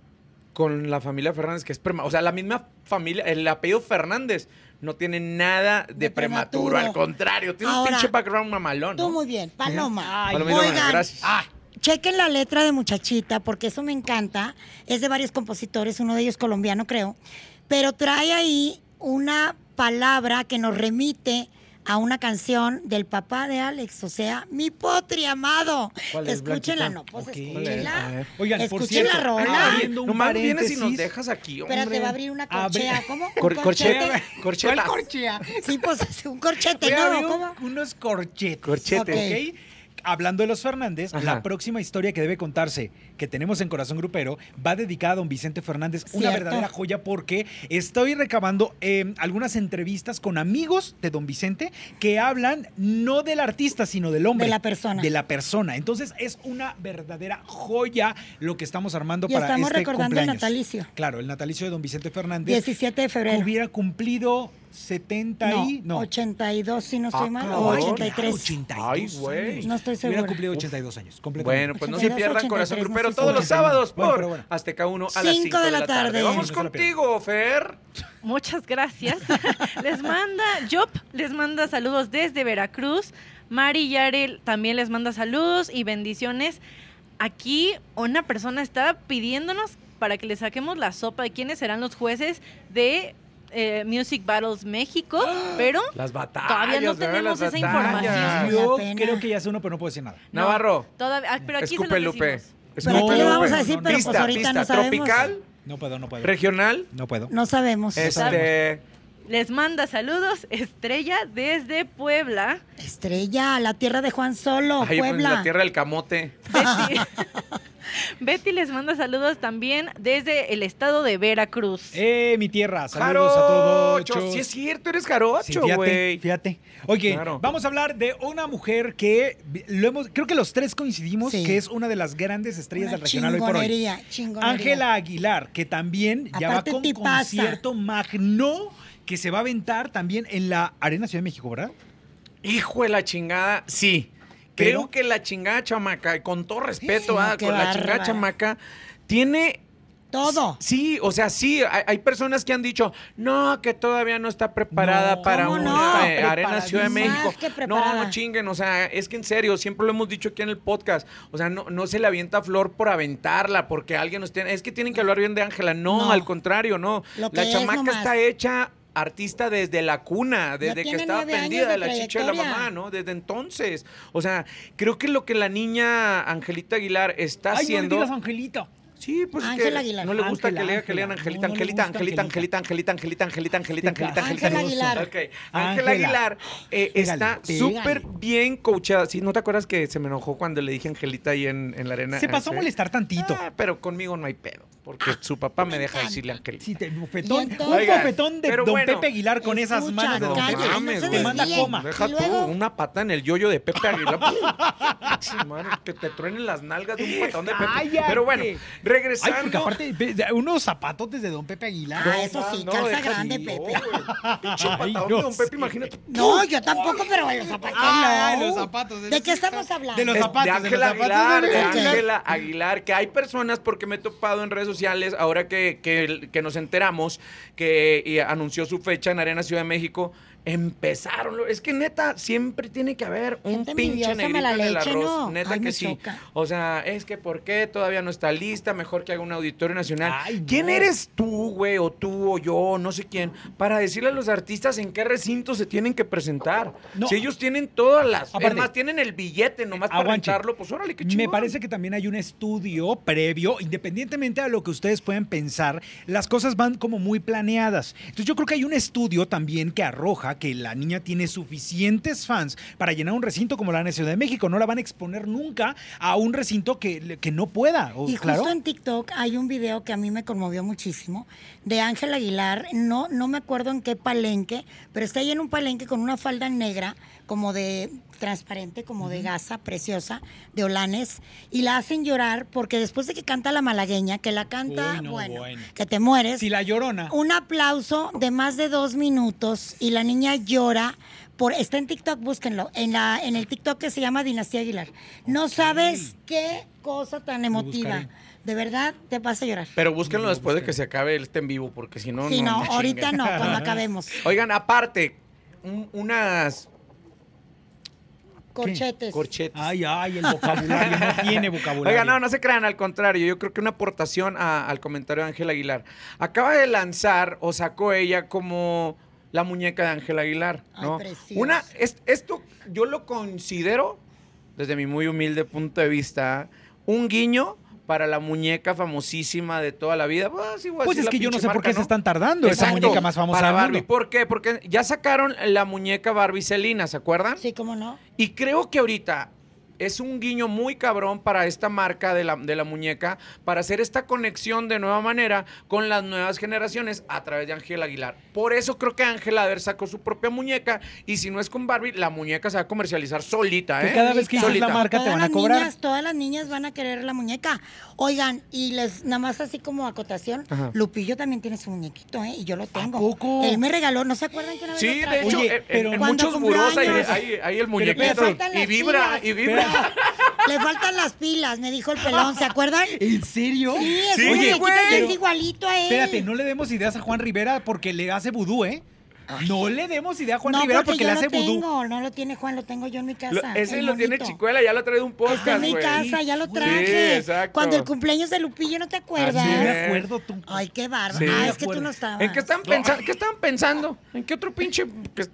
con la familia Fernández, que es prema- o sea, la misma familia, el apellido Fernández no tiene nada de, De prematuro, prematuro. al contrario, tiene un pinche background mamalón, Tú muy bien, Paloma. Ay, bueno, Oigan, gracias. ah, chequen la letra de Muchachita, porque eso me encanta. Es de varios compositores, uno de ellos colombiano, creo. Pero trae ahí una palabra que nos remite a una canción del papá de Alex, o sea, mi potri amado. ¿Cuál es, Escúchenla, no, pues Ok. escúchenla. Oigan, por Escuchen cierto, la rola. un Nomás vienes y nos dejas aquí, hombre. Espérate, va a abrir una Abre- corchea. ¿Cómo? ¿Un Cor- corchete? corchea, corchea. ¿Cuál corchea? Sí, pues es un corchete, Voy a abrir ¿no? ¿Cómo? unos corchetes. Corchetes. ¿ok? Hablando de los Fernández, Ajá. la próxima historia que debe contarse, que tenemos en Corazón Grupero, va dedicada a don Vicente Fernández, una verdadera joya, porque estoy recabando eh, algunas entrevistas con amigos de don Vicente que hablan no del artista, sino del hombre. De la persona. De la persona. Entonces, es una verdadera joya lo que estamos armando Y para estamos este recordando el natalicio. Claro, el natalicio de don Vicente Fernández. 17 de febrero. Hubiera cumplido 70 No, y... No, 82, si no estoy Ah, mal, o Ay, 83. 82 Ay, güey. No estoy Hubiera segura. cumplido 82 años. completamente. Bueno, pues no se 82, pierdan 83, Corazón no Grupero todos los sábados Bueno, por pero bueno. Azteca 1 a las 5 de la tarde. Vamos No se la contigo, Fer. Muchas gracias. les manda, Job les manda saludos desde Veracruz. Mari Yarel también les manda saludos y bendiciones. Aquí una persona está pidiéndonos para que le saquemos la sopa de quiénes serán los jueces de eh, Music Battles México, pero Las batallas. Todavía no tenemos Las esa batallas. información. Yo creo que ya sé uno, pero no puedo decir nada. no, Navarro. todavía, ah, pero aquí Escupe, se Lupe. Pero aquí vamos a decir, no, pero pista, pues ahorita pista. no sabemos. Tropical, No puedo, no puedo. regional. No puedo. No sabemos. Este. Les manda saludos Estrella desde Puebla. Estrella, la tierra de Juan Solo, Ay, pues, Puebla. la tierra del camote. Betty, Betty les manda saludos también desde el estado de Veracruz. Eh, mi tierra. Saludos a todos. Jarocho. Sí, es cierto, eres jarocho, fíjate, güey. fíjate. Oye, Claro. vamos a hablar de una mujer que lo hemos, creo que los tres coincidimos Sí. que es una de las grandes estrellas Una del regional hoy por hoy. chingonería, chingonería. Ángela Aguilar, que también ya va con concierto magno que se va a aventar también en la Arena Ciudad de México, ¿verdad? Hijo de la chingada, sí. Creo que la chingada chamaca, y con todo respeto, ah, con la chingada chamaca, tiene Todo. Sí, o sea, sí, hay, hay personas que han dicho, no, que todavía no está preparada No, para ¿cómo una no? eh, Arena Ciudad de. México. No, no chinguen, o sea, es que en serio, siempre lo hemos dicho aquí en el podcast, o sea, no, no se le avienta flor por aventarla, porque alguien nos tiene, es que tienen que hablar bien de Ángela, no, No. al contrario, no. La chamaca está hecha artista desde la cuna, desde que estaba pendida de de la chicha de la mamá, ¿no? Desde entonces. O sea, creo que lo que la niña Angelita Aguilar está Ay, no haciendo... digas Angelito. Sí, pues es Ángela que Aguilar. no le gusta Ángela, que le diga que lean Angelita, No, no le Angelita, Angelita, Angelita. Angelita, Angelita, Angelita, Angelita, Angelita, Angelita, Ángela. Aguilar. Ángela. Aguilar eh, está súper bien coachada. Sí, ¿no te acuerdas que se me enojó cuando le dije Angelita ahí en, en la arena? Se pasó a molestar tantito. Ah, pero conmigo no hay pedo, porque su papá me deja decirle Angelita. Sí, te, bofetón, un bofetón de pero don bueno, Pepe Aguilar con esas manos de don Pepe. Te manda coma. Deja tú una pata en el yoyo de Pepe Aguilar. Que te truenen las nalgas de un patón de Pepe. Pero bueno, Ay, regresando. porque aparte, unos zapatotes de don Pepe Aguilar. Ah, eso sí, calza deja- grande, no, Pepe. Pinche Ay, patadón no de don. Pepe, imagínate. No, yo tampoco, pero los zapatos Ah, no. los zapatos, ¿De qué estamos hablando? De los zapatos, de de Ángela los zapatos Aguilar, de. Ángela Aguilar, que hay personas, porque me he topado en redes sociales, ahora que, que- que nos enteramos que y anunció su fecha en Arena Ciudad de México, empezaron. Es que neta, siempre tiene que haber un Gente pinche negrito en el leche, arroz. ¿no? Neta Ay, que me sí. choca. O sea, es que ¿por qué todavía no está lista? Mejor que haga un auditorio nacional. Ay, ¿Quién no. eres tú, güey, o tú, o yo, no sé quién, para decirle a los artistas en qué recinto se tienen que presentar? No. Si ellos tienen todas las... Aparte- Además, tienen el billete nomás para Aguanche. rentarlo, pues órale, qué Me chingón. parece que también hay un estudio previo, independientemente de lo que ustedes pueden pensar, las cosas van como muy planeadas. Entonces yo creo que hay un estudio también que arroja que la niña tiene suficientes fans para llenar un recinto como la Ciudad de México. No la van a exponer nunca a un recinto que, que no pueda. Y claro. justo en TikTok hay un video que a mí me conmovió muchísimo de Ángel Aguilar, no, no me acuerdo en qué palenque, pero está ahí en un palenque con una falda negra, como de transparente, como de gasa, preciosa, de olanes, y la hacen llorar porque después de que canta la malagueña, que la canta, Uy, no, bueno, bueno. que te mueres, Si la llorona. un aplauso de más de dos minutos y la niña llora Por, está en TikTok, búsquenlo. En, la, en el TikTok que se llama Dinastía Aguilar. No sabes qué cosa tan emotiva. De verdad, te vas a llorar. Pero búsquenlo después de que se acabe este en vivo, porque si no, sí, no, me ahorita chinguen. no, cuando acabemos. Oigan, aparte, un- unas Corchetes. corchetes. Ay, ay, el vocabulario no tiene vocabulario. Oigan, no, no se crean, al contrario, yo creo que una aportación a- al comentario de Ángel Aguilar. Acaba de lanzar o sacó ella como la muñeca de Ángel Aguilar, Ay, ¿no? preciosa. Una, es- esto yo lo considero, desde mi muy humilde punto de vista, un guiño para la muñeca famosísima de toda la vida. Pues, a Pues es que yo no sé por qué se están tardando. Esa Exacto, muñeca más famosa para del Barbie. mundo. ¿Por qué? Porque ya sacaron la muñeca Barbie Celina, ¿se acuerdan? Sí, cómo no. Y creo que ahorita es un guiño muy cabrón para esta marca de la, de la muñeca, para hacer esta conexión de nueva manera con las nuevas generaciones a través de Ángel Aguilar. Por eso creo que Ángel Aguilar sacó su propia muñeca y si no es con Barbie, la muñeca se va a comercializar solita, Que ¿eh? cada vez que Solita. la marca te van a cobrar. Niñas, todas las niñas van a querer la muñeca. Oigan, y les nada más así como acotación, Ajá. Lupillo también tiene su muñequito, ¿eh? Y yo lo tengo. poco? Él me regaló, ¿no se acuerdan que una vez Sí, lo de hecho, Oye, en- pero en, muchos burós hay, hay- hay el muñequito y vibra, y vibra. Le faltan las pilas, me dijo el pelón, ¿se acuerdan? ¿En serio? Sí, es Sí, un muñequito güey. que es igualito a él. Espérate, no le demos ideas a Juan Rivera porque le hace vudú, ¿eh? No le demos idea a Juan no, Rivera porque le lo hace vudú. tengo, no lo tiene Juan, lo tengo yo en mi casa. Lo- ese lo tiene. Chicuela, ya lo trae de un podcast, Está en mi casa, ya lo Sí, traje. exacto. Cuando el cumpleaños de Lupillo, ¿no te acuerdas? Sí, me acuerdo tú. Ay, qué bárbaro. Sí. ah, es que tú no estabas. ¿En qué están, pensando? ¿Qué estaban pensando? ¿En qué otro pinche...?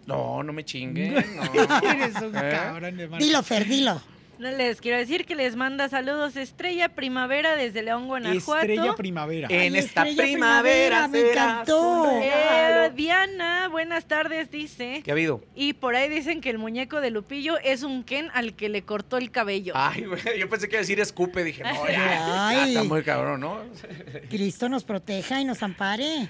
No, no me chinguen. No. Eres un ¿Eh? cabrón, hermano. Dilo, Fer, dilo. No les quiero decir que les manda saludos Estrella Primavera desde León, Guanajuato. Estrella Primavera. En Ay, esta Estrella primavera Primavera, me encantó. Eh. Diana, buenas tardes, dice. ¿Qué ha habido? Y por ahí dicen que el muñeco de Lupillo es un Ken al que le cortó el cabello. Ay, güey, yo pensé que iba a decir escupe. Dije, no, ya, está muy cabrón, ¿no? Cristo nos proteja y nos ampare.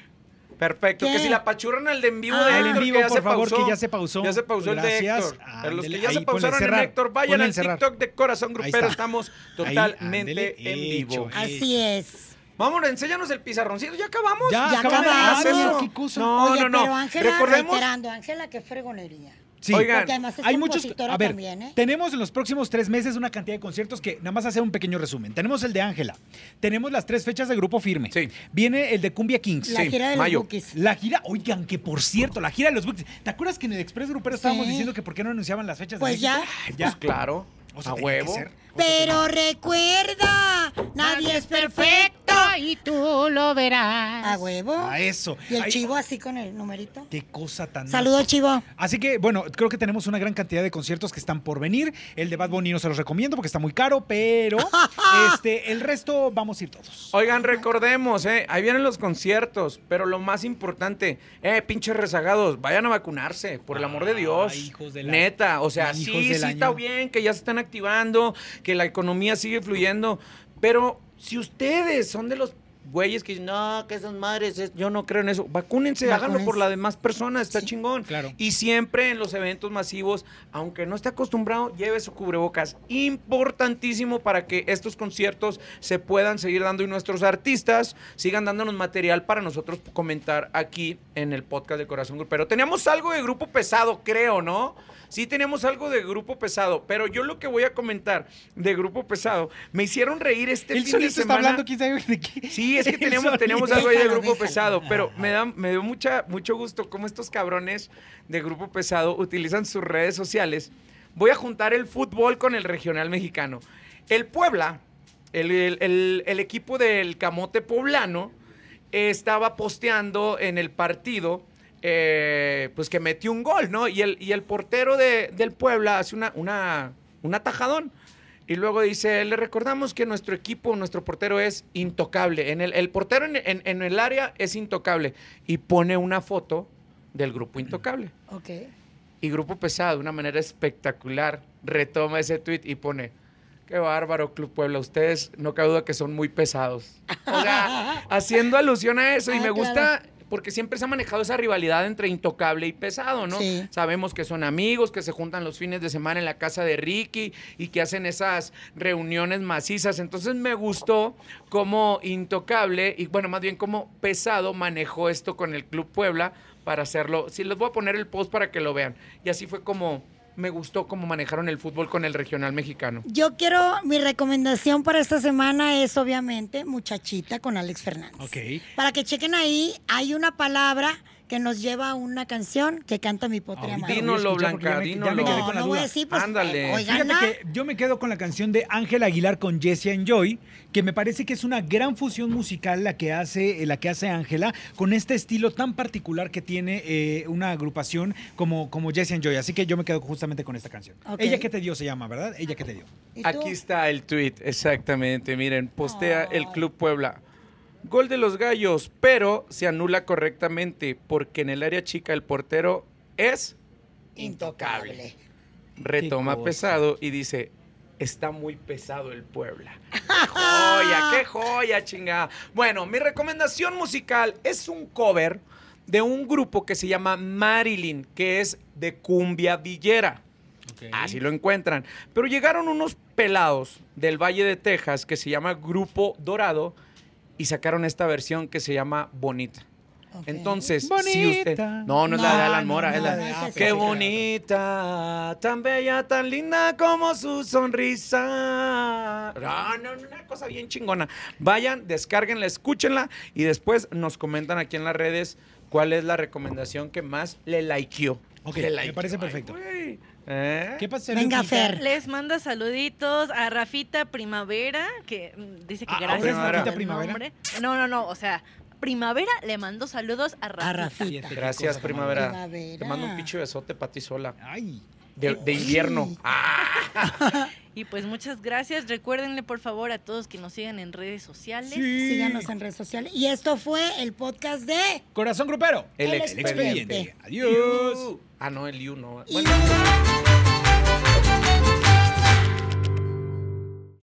Perfecto. ¿Qué? Que si la pachurran al de en vivo Ah, de el El Héctor, en vivo, que ya por se favor, pausó. que ya se pausó. Ya se pausó el de Gracias. Héctor. Para los que ya ahí, se pausaron en Héctor, vayan al. TikTok de Corazón Grupero. Estamos Ahí, totalmente en vivo. hecho. Así es. Vámonos, enséñanos el pizarroncito. ¿Ya acabamos? Ya, Ya acabamos. acabamos. No, Oye, no, no. pero Ángela, Recordemos- reiterando, Ángela, qué fregonería. Sí. Oigan, Porque además es Hay muchos. A ver, también, ¿eh? tenemos en los próximos tres meses una cantidad de conciertos que nada más hacer un pequeño resumen. Tenemos el de Ángela. Tenemos las tres fechas de Grupo Firme. Sí. Viene el de Cumbia Kings. La Sí, gira de mayo. los Bookies. La gira, oigan, que por cierto, la gira de los Bookies. ¿Te acuerdas que en el Express Grupero estábamos Sí. diciendo que por qué no anunciaban las fechas Pues de ya. Ay, pues claro. O sea, a que huevo. ser. Pero recuerda, nadie es perfecto. y tú lo verás. A huevo. A eso. Y el Ay, chivo así con el numerito. Qué cosa tan. Saludos, chivo. Así que, bueno, creo que tenemos una gran cantidad de conciertos que están por venir. El de Bad Bunny no se los recomiendo porque está muy caro, pero este, el resto vamos a ir todos. Oigan, recordemos, eh, ahí vienen los conciertos, pero lo más importante, eh, pinches rezagados, vayan a vacunarse, por el amor de Dios. Ay, hijos de la- Neta, o sea, hijos sí, sí está bien que ya se están activando, que la economía sigue fluyendo, pero si ustedes son de los güeyes que dicen, no, que esas madres, es- yo no creo en eso, vacúnense, háganlo por las demás personas, está Sí. chingón. Claro. Y siempre en los eventos masivos, aunque no esté acostumbrado, lleve su cubrebocas. Importantísimo para que estos conciertos se puedan seguir dando y nuestros artistas sigan dándonos material para nosotros comentar aquí en el podcast de Corazón Grupero. Teníamos algo de grupo pesado, creo, ¿no? Sí teníamos algo de grupo pesado, pero yo lo que voy a comentar de grupo pesado, me hicieron reír este Él fin de solito está semana. hablando, quién sabe de qué. Sí, es que solito. teníamos algo ahí de grupo déjalo. pesado, pero me, da, me dio mucha, mucho gusto cómo estos cabrones de grupo pesado utilizan sus redes sociales. Voy a juntar el fútbol con el regional mexicano. El Puebla, el, el- el- el equipo del Camote Poblano, eh, estaba posteando en el partido, eh, pues que metió un gol, ¿no? Y el, y el portero de- del Puebla hace una, una, un atajadón. Y luego dice, le recordamos que nuestro equipo, nuestro portero es intocable. En el, el portero en, en- en el área es intocable. Y pone una foto del grupo intocable. Ok. Y Grupo Pesado, de una manera espectacular, retoma ese tweet y pone, qué bárbaro, Club Puebla, ustedes no cabe duda que son muy pesados. O sea, haciendo alusión a eso. y Ah, me claro. gusta porque siempre se ha manejado esa rivalidad entre intocable y pesado, ¿no? Sí. Sabemos que son amigos, que se juntan los fines de semana en la casa de Ricky y que hacen esas reuniones macizas. Entonces me gustó cómo intocable y bueno, más bien cómo pesado manejó esto con el Club Puebla para hacerlo. Sí, les voy a poner el post para que lo vean. Y así fue como me gustó cómo manejaron el fútbol con el regional mexicano. Yo quiero, mi recomendación para esta semana es obviamente Muchachita con Alex Fernández. Ok. Para que chequen ahí, hay una palabra que nos lleva a una canción que canta mi potria Ahorita madre. lo voy a Dínoslo, escuchar porque Blanca, No, voy a decir, pues, Ándale. eh, oigan, Fíjate na- que yo me quedo con la canción de Ángel Aguilar con Jesse and Joy, que me parece que es una gran fusión musical la que hace eh, la que hace Ángela con este estilo tan particular que tiene eh, una agrupación como, como Jesse and Joy. Así que yo me quedo justamente con esta canción. Ella que te dio se llama, ¿verdad? Ella que te dio. Aquí está el tweet, exactamente. Miren, postea el. Club Puebla. Gol de los gallos, pero se anula correctamente porque en el área chica el portero es Intocable. retoma pesado y dice, está muy pesado el Puebla. ¡Qué joya, qué joya, chingada! Bueno, mi recomendación musical es un cover de un grupo que se llama Marilyn, que es de cumbia villera. Así lo encuentran. Pero llegaron unos pelados del Valle de Texas que se llama Grupo Dorado y sacaron esta versión que se llama Bonita. Entonces, si Bonita. usted... No, no es la de Alan Mora, no, es la no, de... esa sí, Qué sí, bonita, tan bella, tan linda como su sonrisa. No, no, una cosa bien chingona. Vayan, descárguenla, escúchenla y después nos comentan aquí en las redes cuál es la recomendación que más le likeó. Ok, Le me parece perfecto. ¿Eh? ¿Qué pasa, Venga? Fer. Les manda saluditos a Rafita Primavera, que mm, dice que Ah, gracias ¿ahora es por Rafita el Primavera? nombre. No, no, no, o sea, Primavera le mandó saludos a Rafita. A Gracias, primavera. Primavera. Te mando un pinche besote para ti sola. Ay. De, de invierno. Ah, Y pues muchas gracias. Recuérdenle por favor a todos que nos sigan en redes sociales. Síganos en redes sociales. Y esto fue el podcast de... Corazón grupero. el, El expediente. expediente. Adiós. Ah, no, el you no. Bueno.